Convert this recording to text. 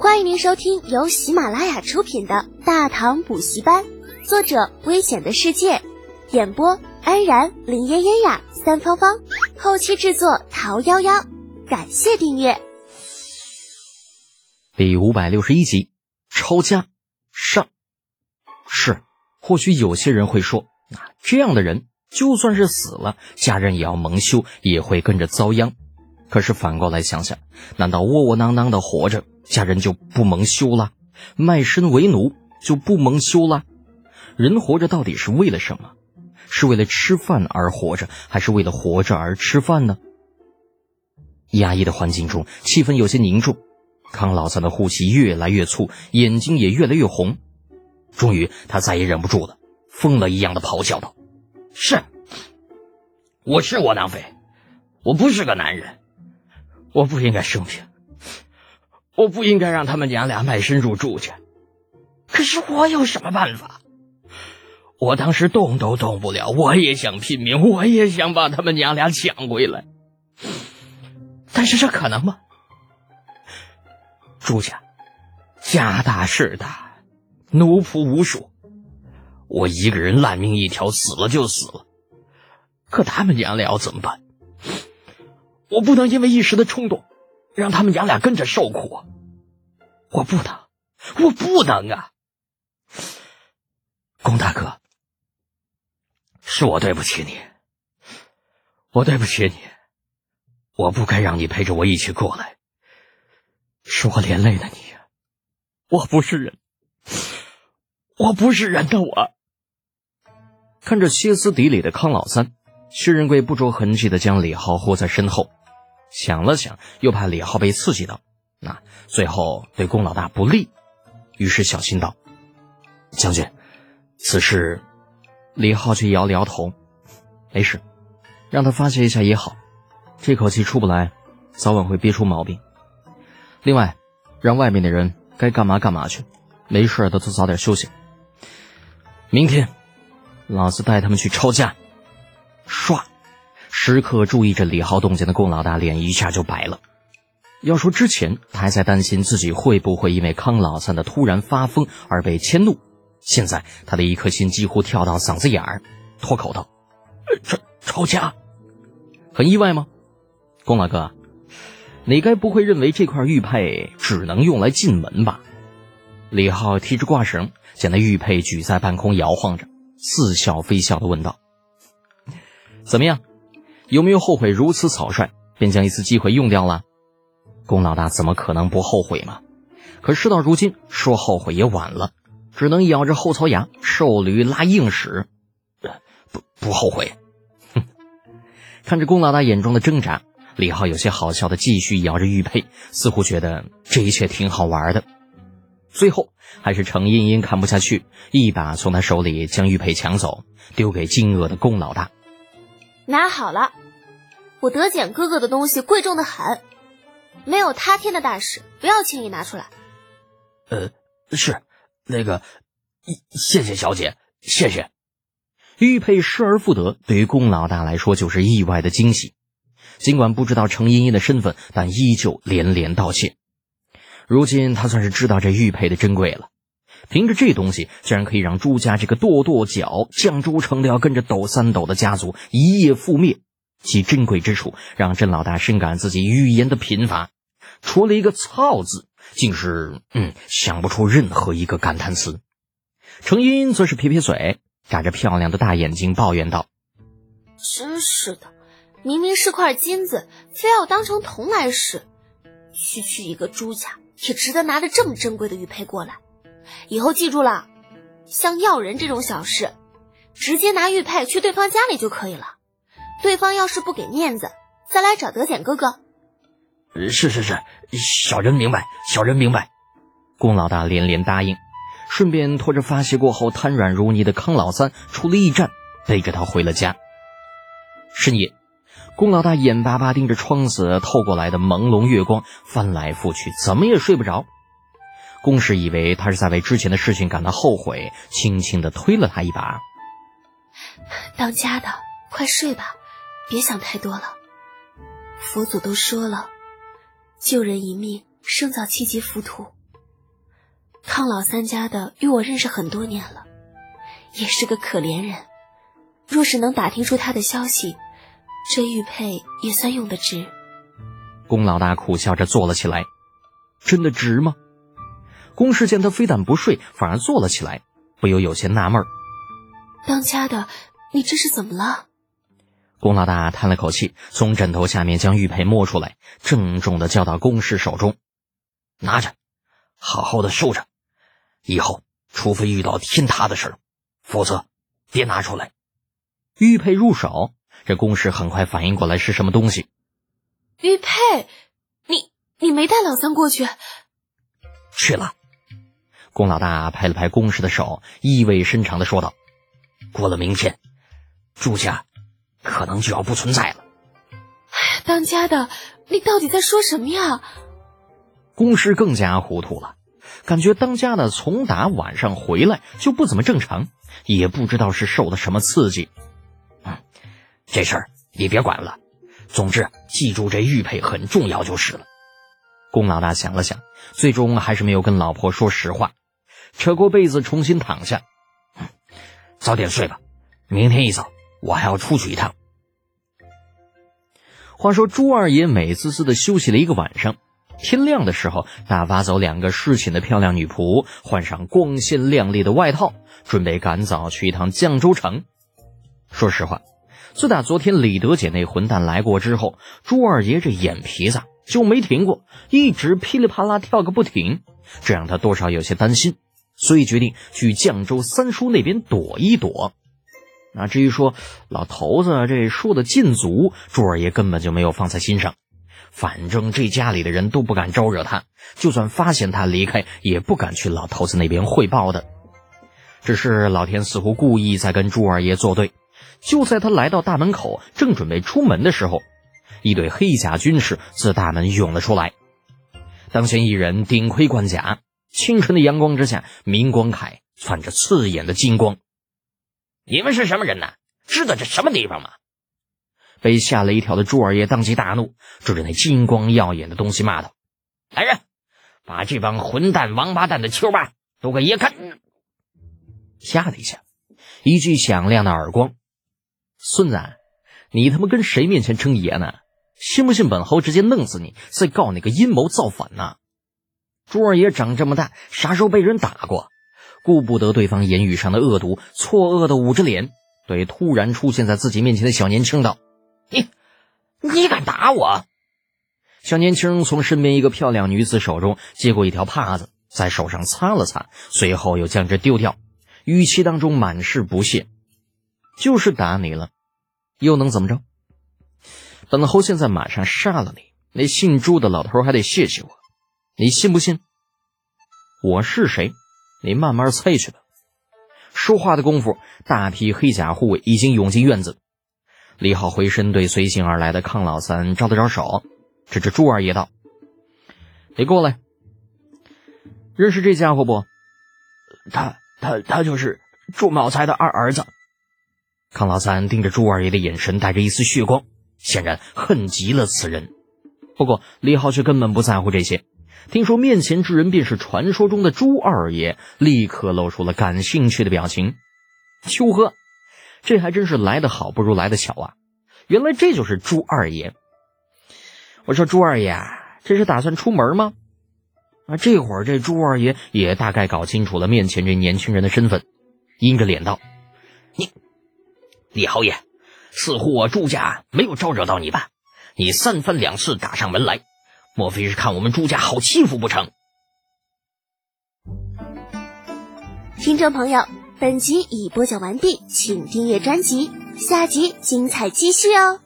欢迎您收听由喜马拉雅出品的《大唐补习班》，作者：危险的世界，演播：安然、林嫣嫣呀、三芳芳，后期制作：桃夭夭。感谢订阅。第五百六十一集，抄家上。是，或许有些人会说，啊这样的人就算是死了，家人也要蒙羞，也会跟着遭殃。可是反过来想想，难道窝窝囊囊的活着？家人就不蒙羞了，卖身为奴就不蒙羞了。人活着到底是为了什么？是为了吃饭而活着，还是为了活着而吃饭呢？压抑的环境中，气氛有些凝重。康老三的呼吸越来越粗，眼睛也越来越红。终于，他再也忍不住了，疯了一样的咆哮道：“是，我是窝囊废，我不是个男人，我不应该生病。”我不应该让他们娘俩卖身入住去，可是我有什么办法？我当时动都动不了，我也想拼命，我也想把他们娘俩抢回来，但是这可能吗？朱家家大势大，奴仆无数，我一个人烂命一条，死了就死了。可他们娘俩要怎么办？我不能因为一时的冲动。让他们娘俩跟着受苦，我不能，我不能啊！龚大哥，是我对不起你，我对不起你，我不该让你陪着我一起过来，是我连累了你，我不是人，我不是人的我。看着歇斯底里的康老三，薛仁贵不着痕迹的将李浩护在身后。想了想，又怕李浩被刺激到，那最后对龚老大不利，于是小心道：“将军，此事……”李浩却摇了摇头：“没事，让他发泄一下也好，这口气出不来，早晚会憋出毛病。另外，让外面的人该干嘛干嘛去，没事的都早点休息。明天，老子带他们去抄家。”唰。时刻注意着李浩动静的龚老大脸一下就白了。要说之前他还在担心自己会不会因为康老三的突然发疯而被迁怒，现在他的一颗心几乎跳到嗓子眼儿，脱口道：“抄抄家，很意外吗？龚老哥，你该不会认为这块玉佩只能用来进门吧？”李浩提着挂绳，将那玉佩举在半空摇晃着，似笑非笑的问道：“怎么样？”有没有后悔如此草率，便将一次机会用掉了？龚老大怎么可能不后悔嘛？可事到如今，说后悔也晚了，只能咬着后槽牙，瘦驴拉硬屎。不不后悔。哼！看着龚老大眼中的挣扎，李浩有些好笑的继续摇着玉佩，似乎觉得这一切挺好玩的。最后，还是程茵茵看不下去，一把从他手里将玉佩抢走，丢给惊愕的龚老大。拿好了，我德简哥哥的东西贵重的很，没有他天的大事，不要轻易拿出来。呃，是，那个，谢谢小姐，谢谢。玉佩失而复得，对于龚老大来说就是意外的惊喜。尽管不知道程茵茵的身份，但依旧连连道谢。如今他算是知道这玉佩的珍贵了。凭着这东西，竟然可以让朱家这个跺跺脚、降朱成都要跟着抖三抖的家族一夜覆灭，其珍贵之处让甄老大深感自己语言的贫乏，除了一个“操”字，竟是嗯想不出任何一个感叹词。程茵茵则是撇撇嘴，眨着漂亮的大眼睛抱怨道：“真是的，明明是块金子，非要当成铜来使。区区一个朱家，也值得拿着这么珍贵的玉佩过来。”以后记住了，像要人这种小事，直接拿玉佩去对方家里就可以了。对方要是不给面子，再来找德简哥哥。是是是，小人明白，小人明白。龚老大连连答应，顺便拖着发泄过后瘫软如泥的康老三出了驿站，背着他回了家。深夜，龚老大眼巴巴盯着窗子透过来的朦胧月光，翻来覆去，怎么也睡不着。公使以为他是在为之前的事情感到后悔，轻轻的推了他一把。当家的，快睡吧，别想太多了。佛祖都说了，救人一命胜造七级浮屠。康老三家的与我认识很多年了，也是个可怜人。若是能打听出他的消息，这玉佩也算用得值。龚老大苦笑着坐了起来，真的值吗？龚氏见他非但不睡，反而坐了起来，不由有些纳闷儿。当家的，你这是怎么了？龚老大叹了口气，从枕头下面将玉佩摸出来，郑重的交到龚氏手中：“拿着，好好的收着。以后除非遇到天塌的事儿，否则别拿出来。”玉佩入手，这龚氏很快反应过来是什么东西。玉佩，你你没带老三过去？去了。龚老大拍了拍龚氏的手，意味深长的说道：“过了明天，朱家。”可能就要不存在了。哎，当家的，你到底在说什么呀？公师更加糊涂了，感觉当家的从打晚上回来就不怎么正常，也不知道是受了什么刺激。嗯，这事儿你别管了，总之记住这玉佩很重要就是了。龚老大想了想，最终还是没有跟老婆说实话，扯过被子重新躺下。早点睡吧，明天一早。我还要出去一趟。话说朱二爷美滋滋的休息了一个晚上，天亮的时候打发走两个侍寝的漂亮女仆，换上光鲜亮丽的外套，准备赶早去一趟绛州城。说实话，自打昨天李德姐那混蛋来过之后，朱二爷这眼皮子就没停过，一直噼里啪啦跳个不停，这让他多少有些担心，所以决定去绛州三叔那边躲一躲。那至于说老头子这说的禁足，朱二爷根本就没有放在心上。反正这家里的人都不敢招惹他，就算发现他离开，也不敢去老头子那边汇报的。只是老天似乎故意在跟朱二爷作对。就在他来到大门口，正准备出门的时候，一队黑甲军士自大门涌了出来。当先一人顶盔贯甲，清晨的阳光之下，明光铠泛着刺眼的金光。你们是什么人呢？知道这什么地方吗？被吓了一跳的朱二爷当即大怒，指着那金光耀眼的东西骂道：“来人，把这帮混蛋、王八蛋的球吧都给爷看！”吓了一下，一记响亮的耳光：“孙子，你他妈跟谁面前称爷呢？信不信本侯直接弄死你，再告你个阴谋造反呢？”朱二爷长这么大，啥时候被人打过？顾不得对方言语上的恶毒，错愕的捂着脸，对突然出现在自己面前的小年轻道：“你，你敢打我？”小年轻从身边一个漂亮女子手中接过一条帕子，在手上擦了擦，随后又将之丢掉，语气当中满是不屑：“就是打你了，又能怎么着？本侯现在马上杀了你，那姓朱的老头还得谢谢我，你信不信？我是谁？”你慢慢猜去吧。说话的功夫，大批黑甲护卫已经涌进院子。李浩回身对随行而来的康老三招了招手，指着朱二爷道：“你过来，认识这家伙不？他他他就是朱茂才的二儿子。”康老三盯着朱二爷的眼神带着一丝血光，显然恨极了此人。不过李浩却根本不在乎这些。听说面前之人便是传说中的朱二爷，立刻露出了感兴趣的表情。秋呵，这还真是来得好不如来得巧啊！原来这就是朱二爷。我说朱二爷，这是打算出门吗？啊，这会儿这朱二爷也大概搞清楚了面前这年轻人的身份，阴着脸道：“你，李侯爷，似乎我朱家没有招惹到你吧？你三番两次打上门来。”莫非是看我们朱家好欺负不成？听众朋友，本集已播讲完毕，请订阅专辑，下集精彩继续哦。